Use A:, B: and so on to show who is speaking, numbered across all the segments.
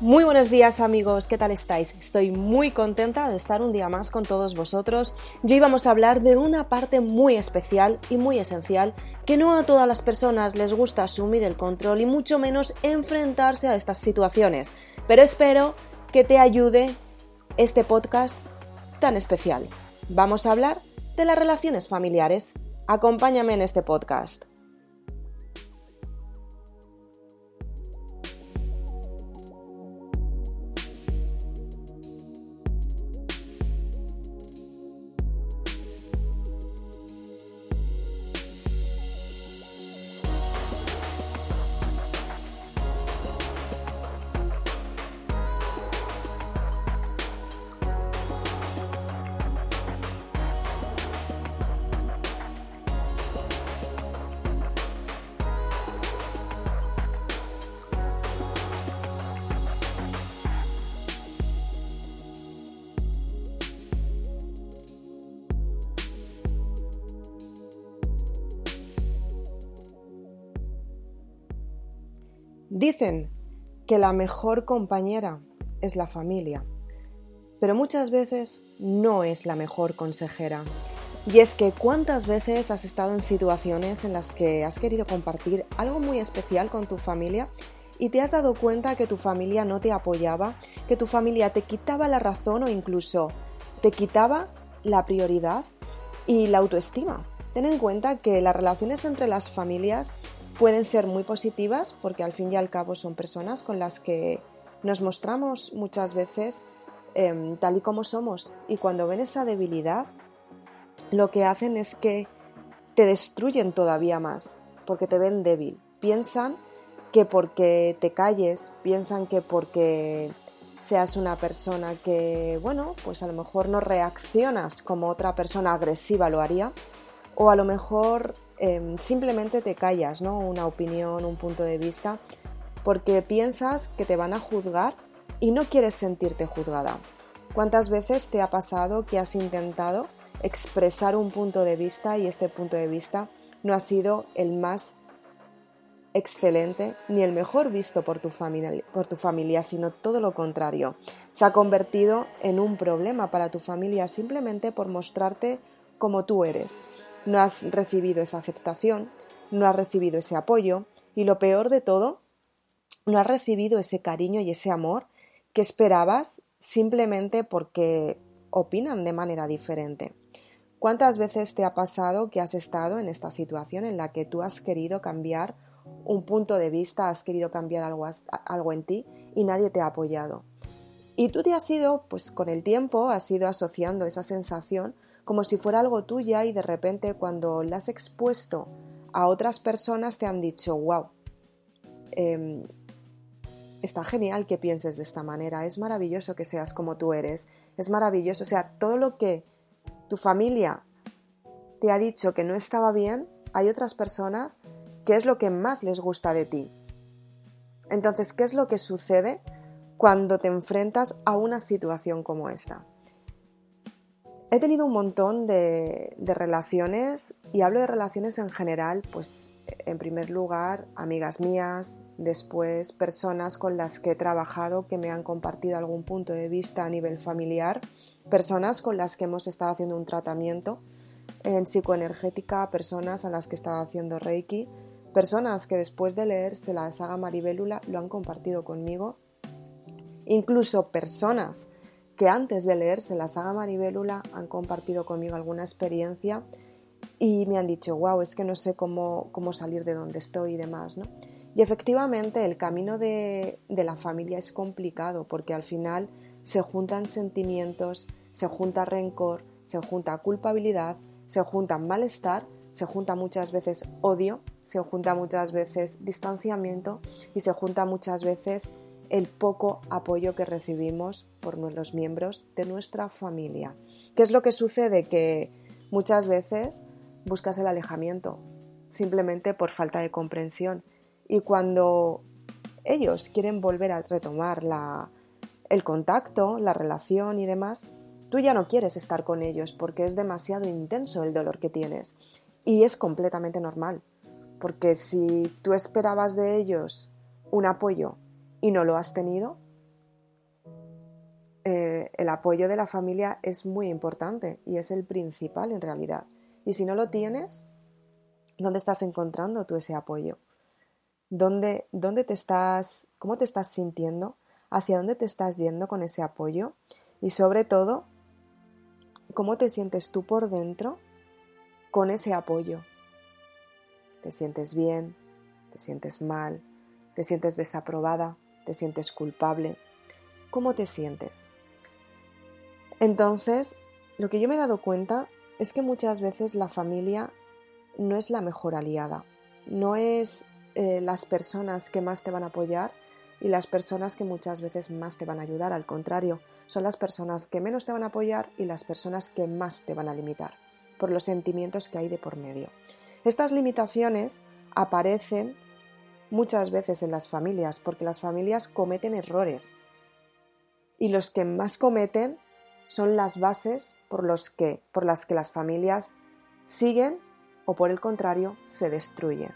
A: Muy buenos días amigos, ¿qué tal estáis? Estoy muy contenta de estar un día más con todos vosotros. Y hoy vamos a hablar de una parte muy especial y muy esencial que no a todas las personas les gusta asumir el control y mucho menos enfrentarse a estas situaciones. Pero espero que te ayude este podcast tan especial. Vamos a hablar de las relaciones familiares. Acompáñame en este podcast. Dicen que la mejor compañera es la familia, pero muchas veces no es la mejor consejera. Y es que cuántas veces has estado en situaciones en las que has querido compartir algo muy especial con tu familia y te has dado cuenta que tu familia no te apoyaba, que tu familia te quitaba la razón o incluso te quitaba la prioridad y la autoestima. Ten en cuenta que las relaciones entre las familias pueden ser muy positivas porque al fin y al cabo son personas con las que nos mostramos muchas veces em, tal y como somos y cuando ven esa debilidad lo que hacen es que te destruyen todavía más porque te ven débil. Piensan que porque te calles, piensan que porque seas una persona que, bueno, pues a lo mejor no reaccionas como otra persona agresiva lo haría, o a lo mejor Em, simplemente te callas, ¿no? Una opinión, un punto de vista, porque piensas que te van a juzgar y no quieres sentirte juzgada. ¿Cuántas veces te ha pasado que has intentado expresar un punto de vista y este punto de vista no ha sido el más excelente ni el mejor visto por tu, familia, por tu familia, sino todo lo contrario. Se ha convertido en un problema para tu familia simplemente por mostrarte como tú eres no has recibido esa aceptación, no has recibido ese apoyo y lo peor de todo, no has recibido ese cariño y ese amor que esperabas simplemente porque opinan de manera diferente. ¿Cuántas veces te ha pasado que has estado en esta situación en la que tú has querido cambiar un punto de vista, has querido cambiar algo, algo en ti y nadie te ha apoyado? Y tú te has ido, pues con el tiempo, has ido asociando esa sensación como si fuera algo tuya y de repente cuando la has expuesto a otras personas te han dicho, wow, em, está genial que pienses de esta manera, es maravilloso que seas como tú eres, es maravilloso, o sea, todo lo que tu familia te ha dicho que no estaba bien, hay otras personas que es lo que más les gusta de ti. Entonces, ¿qué es lo que sucede cuando te enfrentas a una situación como esta? He tenido un montón de, relaciones y hablo de relaciones en general, pues en primer lugar amigas mías, después personas con las que he trabajado que me han compartido algún punto de vista a nivel familiar, personas con las que hemos estado haciendo un tratamiento en psicoenergética, personas a las que he estado haciendo Reiki, personas que después de leerse la saga Maribélula lo han compartido conmigo, incluso personas que antes de leerse la saga Maribélula han compartido conmigo alguna experiencia y me han dicho, wow, es que no sé cómo, cómo salir de donde estoy y demás, ¿no? Y efectivamente el camino de, de la familia es complicado porque al final se juntan sentimientos, se junta rencor, se junta culpabilidad, se junta malestar, se junta muchas veces odio, se junta muchas veces distanciamiento y se junta muchas veces el poco apoyo que recibimos por los miembros de nuestra familia. ¿Qué es lo que sucede? Que muchas veces buscas el alejamiento simplemente por falta de comprensión y cuando ellos quieren volver a retomar el contacto, la relación y demás, tú ya no quieres estar con ellos porque es demasiado intenso el dolor que tienes y es completamente normal porque si tú esperabas de ellos un apoyo y no lo has tenido, eh, el apoyo de la familia es muy importante y es el principal en realidad. Y si no lo tienes, ¿dónde estás encontrando tú ese apoyo? ¿Dónde, dónde te estás, cómo te estás sintiendo? ¿Hacia dónde te estás yendo con ese apoyo? Y sobre todo, ¿cómo te sientes tú por dentro con ese apoyo? ¿Te sientes bien? ¿Te sientes mal? ¿Te sientes desaprobada? ¿Te sientes culpable? ¿Cómo te sientes? Entonces, lo que yo me he dado cuenta es que muchas veces la familia no es la mejor aliada, no es eh, las personas que más te van a apoyar y las personas que muchas veces más te van a ayudar, al contrario, son las personas que menos te van a apoyar y las personas que más te van a limitar, por los sentimientos que hay de por medio. Estas limitaciones aparecen muchas veces en las familias, porque las familias cometen errores y los que más cometen son las bases por, los que, por las que las familias siguen o por el contrario se destruyen.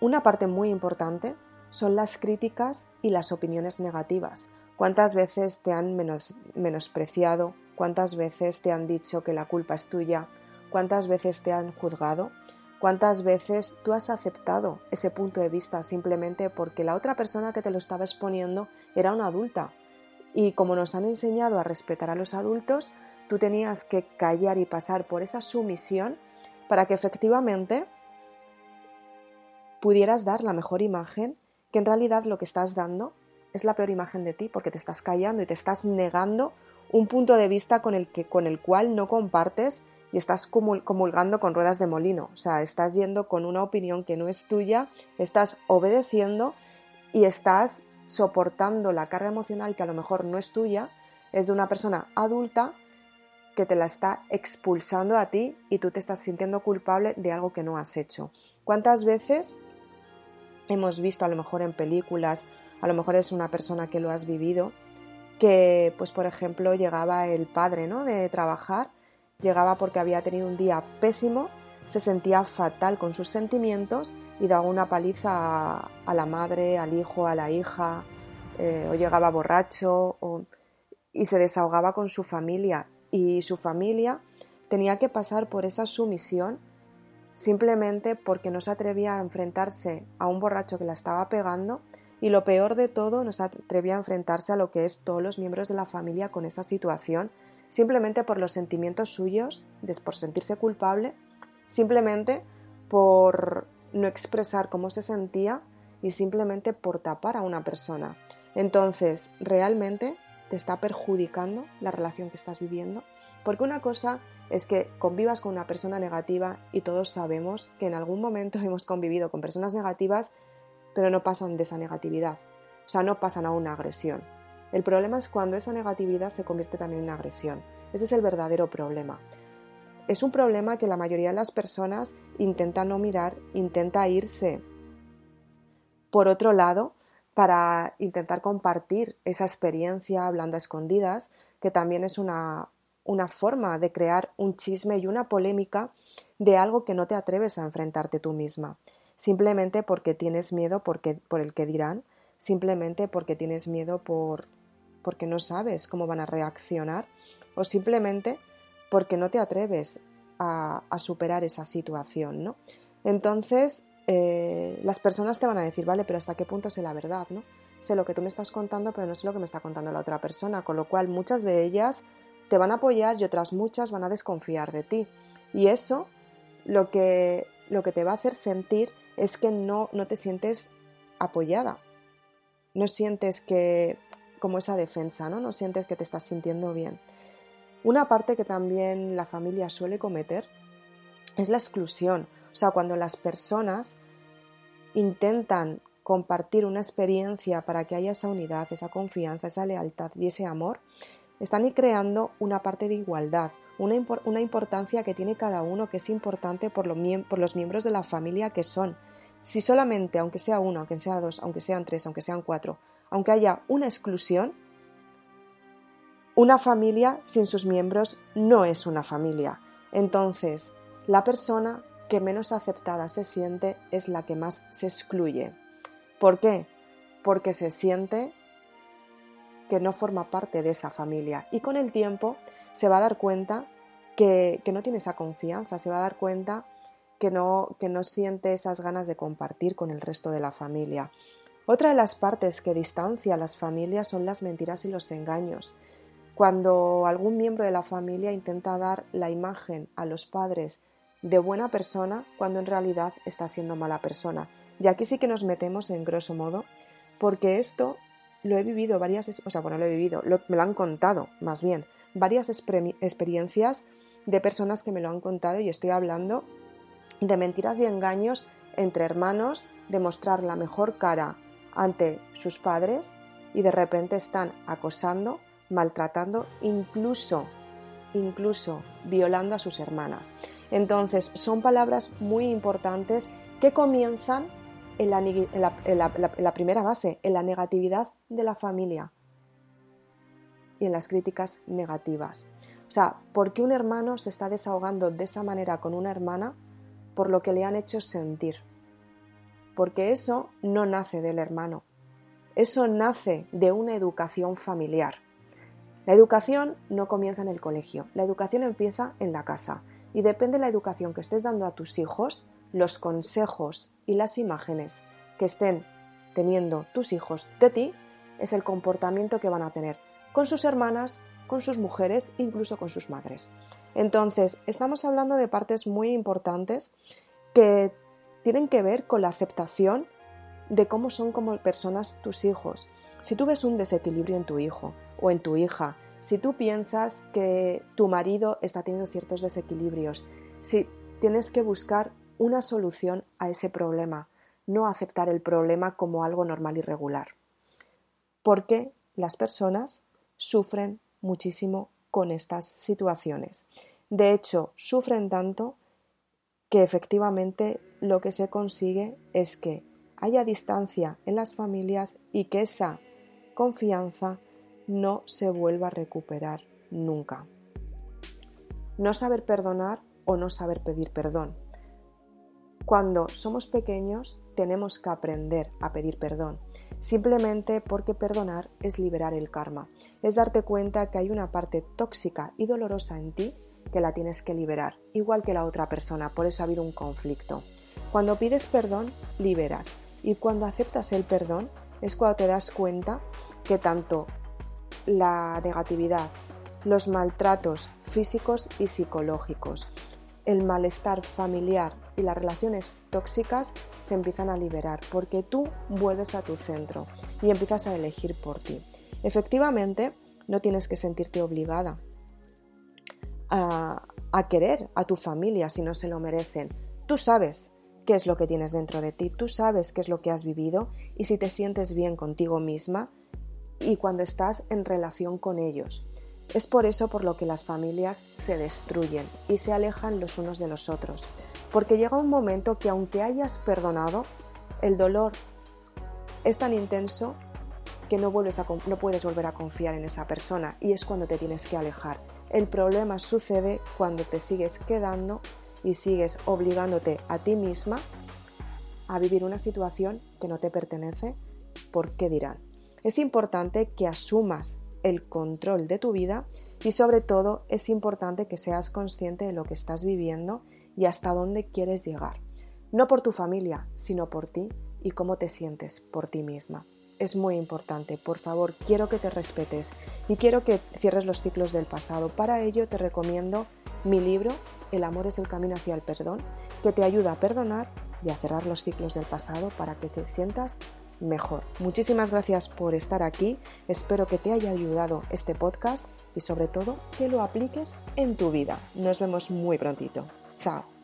A: Una parte muy importante son las críticas y las opiniones negativas. ¿Cuántas veces te han menospreciado? ¿Cuántas veces te han dicho que la culpa es tuya? ¿Cuántas veces te han juzgado? ¿Cuántas veces tú has aceptado ese punto de vista simplemente porque la otra persona que te lo estaba exponiendo era una adulta? Y como nos han enseñado a respetar a los adultos, tú tenías que callar y pasar por esa sumisión para que efectivamente pudieras dar la mejor imagen, que en realidad lo que estás dando es la peor imagen de ti, porque te estás callando y te estás negando un punto de vista con el, que, con el cual no compartes y estás comulgando con ruedas de molino. O sea, estás yendo con una opinión que no es tuya, estás obedeciendo y estás soportando la carga emocional que a lo mejor no es tuya, es de una persona adulta que te la está expulsando a ti y tú te estás sintiendo culpable de algo que no has hecho. ¿Cuántas veces hemos visto a lo mejor en películas, a lo mejor es una persona que lo has vivido, que pues por ejemplo llegaba el padre, ¿no? de trabajar Llegaba porque había tenido un día pésimo, se sentía fatal con sus sentimientos y daba una paliza a, la madre, al hijo, a la hija, eh, o llegaba borracho y se desahogaba con su familia. Y su familia tenía que pasar por esa sumisión simplemente porque no se atrevía a enfrentarse a un borracho que la estaba pegando y lo peor de todo, no se atrevía a enfrentarse a lo que es todos los miembros de la familia con esa situación simplemente por los sentimientos suyos, por sentirse culpable, simplemente por no expresar cómo se sentía y simplemente por tapar a una persona. Entonces, realmente te está perjudicando la relación que estás viviendo, porque una cosa es que convivas con una persona negativa y todos sabemos que en algún momento hemos convivido con personas negativas, pero no pasan de esa negatividad, o sea, no pasan a una agresión. El problema es cuando esa negatividad se convierte también en agresión. Ese es el verdadero problema. Es un problema que la mayoría de las personas intenta no mirar, intenta irse por otro lado para intentar compartir esa experiencia hablando a escondidas, que también es una, una forma de crear un chisme y una polémica de algo que no te atreves a enfrentarte tú misma, simplemente porque tienes miedo porque, por el que dirán, simplemente porque tienes miedo por porque no sabes cómo van a reaccionar o simplemente porque no te atreves a, superar esa situación, ¿no? Entonces, eh, las personas te van a decir, vale, pero ¿hasta qué punto sé la verdad, ¿no? Sé lo que tú me estás contando, pero no sé lo que me está contando la otra persona, con lo cual muchas de ellas te van a apoyar y otras muchas van a desconfiar de ti. Y eso lo que, lo que te va a hacer sentir es que no, no te sientes apoyada. No sientes que, como esa defensa, ¿no? No sientes que te estás sintiendo bien. Una parte que también la familia suele cometer es la exclusión. O sea, cuando las personas intentan compartir una experiencia para que haya esa unidad, esa confianza, esa lealtad y ese amor, están creando una parte de igualdad, una, una importancia que tiene cada uno que es importante por, por los miembros de la familia que son. Si solamente, aunque sea uno, aunque sea dos, aunque sean tres, aunque sean cuatro, aunque haya una exclusión, una familia sin sus miembros no es una familia. Entonces, la persona que menos aceptada se siente es la que más se excluye. ¿Por qué? Porque se siente que no forma parte de esa familia y con el tiempo se va a dar cuenta que, no tiene esa confianza, se va a dar cuenta que no, que no siente esas ganas de compartir con el resto de la familia. Otra de las partes que distancia a las familias son las mentiras y los engaños. Cuando algún miembro de la familia intenta dar la imagen a los padres de buena persona cuando en realidad está siendo mala persona. Y aquí sí que nos metemos en grosso modo, porque esto lo he vivido varias, o sea, bueno, lo he vivido, me lo han contado más bien, varias experiencias de personas que me lo han contado y estoy hablando de mentiras y engaños entre hermanos, de mostrar la mejor cara ante sus padres y de repente están acosando, maltratando, incluso, incluso violando a sus hermanas. Entonces, son palabras muy importantes que comienzan en la, primera base, en la negatividad de la familia y en las críticas negativas. O sea, ¿por qué un hermano se está desahogando de esa manera con una hermana? Por lo que le han hecho sentir porque eso no nace del hermano, eso nace de una educación familiar. La educación no comienza en el colegio, la educación empieza en la casa y depende de la educación que estés dando a tus hijos, los consejos y las imágenes que estén teniendo tus hijos de ti, es el comportamiento que van a tener con sus hermanas, con sus mujeres, incluso con sus madres. Entonces, estamos hablando de partes muy importantes que tienen que ver con la aceptación de cómo son como personas tus hijos. Si tú ves un desequilibrio en tu hijo o en tu hija, si tú piensas que tu marido está teniendo ciertos desequilibrios, si tienes que buscar una solución a ese problema, no aceptar el problema como algo normal y regular. Porque las personas sufren muchísimo con estas situaciones. De hecho, sufren tanto que efectivamente lo que se consigue es que haya distancia en las familias y que esa confianza no se vuelva a recuperar nunca. No saber perdonar o no saber pedir perdón. Cuando somos pequeños tenemos que aprender a pedir perdón, simplemente porque perdonar es liberar el karma, es darte cuenta que hay una parte tóxica y dolorosa en ti que la tienes que liberar, igual que la otra persona, por eso ha habido un conflicto. Cuando pides perdón, liberas, y cuando aceptas el perdón es cuando te das cuenta que tanto la negatividad, los maltratos físicos y psicológicos, el malestar familiar y las relaciones tóxicas se empiezan a liberar porque tú vuelves a tu centro y empiezas a elegir por ti. Efectivamente, no tienes que sentirte obligada a, querer a tu familia si no se lo merecen. Tú sabes qué es lo que tienes dentro de ti, tú sabes qué es lo que has vivido y si te sientes bien contigo misma y cuando estás en relación con ellos. Es por eso por lo que las familias se destruyen y se alejan los unos de los otros, porque llega un momento que aunque hayas perdonado, el dolor es tan intenso que no, vuelves a, no puedes volver a confiar en esa persona y es cuando te tienes que alejar. El problema sucede cuando te sigues quedando y sigues obligándote a ti misma a vivir una situación que no te pertenece ¿Por qué dirán. Es importante que asumas el control de tu vida y sobre todo es importante que seas consciente de lo que estás viviendo y hasta dónde quieres llegar. No por tu familia, sino por ti y cómo te sientes por ti misma es muy importante. Por favor, quiero que te respetes y quiero que cierres los ciclos del pasado. Para ello te recomiendo mi libro, El amor es el camino hacia el perdón, que te ayuda a perdonar y a cerrar los ciclos del pasado para que te sientas mejor. Muchísimas gracias por estar aquí. Espero que te haya ayudado este podcast y sobre todo que lo apliques en tu vida. Nos vemos muy prontito. Chao.